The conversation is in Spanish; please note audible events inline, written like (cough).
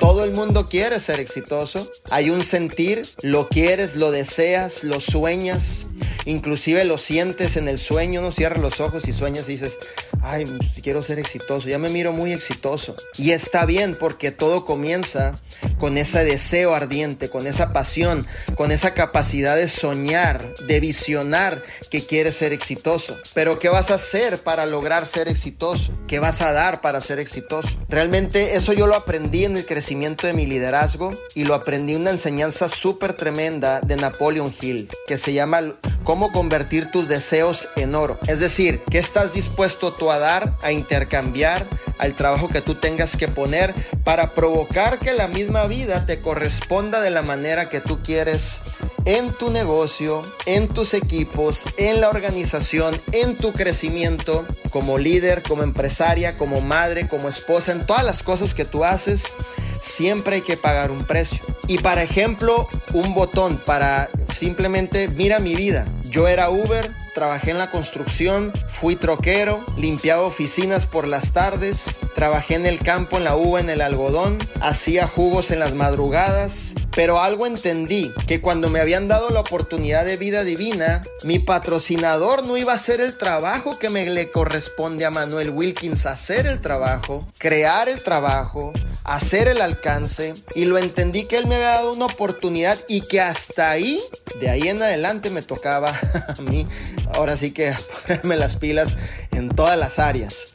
Todo el mundo quiere ser exitoso. Hay un sentir, lo quieres, lo deseas, lo sueñas, inclusive lo sientes en el sueño, no cierras los ojos y sueñas y dices, ay, quiero ser exitoso, ya me miro muy exitoso. Y está bien porque todo comienza con ese deseo ardiente, con esa pasión, con esa capacidad de soñar, de visionar que quieres ser exitoso. Pero ¿qué vas a hacer para lograr ser exitoso? ¿Qué vas a dar para ser exitoso? Realmente eso yo lo aprendí en el crecimiento de mi liderazgo y lo aprendí en una enseñanza súper tremenda de Napoleon Hill que se llama cómo convertir tus deseos en oro. Es decir, ¿qué estás dispuesto tú a dar, a intercambiar al trabajo que tú tengas que poner para provocar que la misma vida te corresponda de la manera que tú quieres en tu negocio, en tus equipos, en la organización, en tu crecimiento como líder, como empresaria, como madre, como esposa, en todas las cosas que tú haces, siempre hay que pagar un precio. Y para ejemplo, un botón para simplemente mira mi vida. Yo era Uber, trabajé en la construcción, fui troquero, limpiaba oficinas por las tardes, trabajé en el campo, en la uva, en el algodón, hacía jugos en las madrugadas, pero algo entendí, que cuando me habían dado la oportunidad de vida divina, mi patrocinador no iba a hacer el trabajo que me le corresponde a Manuel Wilkins, hacer el trabajo, crear el trabajo, hacer el alcance, y lo entendí que él me había dado una oportunidad y que hasta ahí, de ahí en adelante me tocaba (laughs) a mí, ahora sí que (laughs) ponerme las pilas en todas las áreas.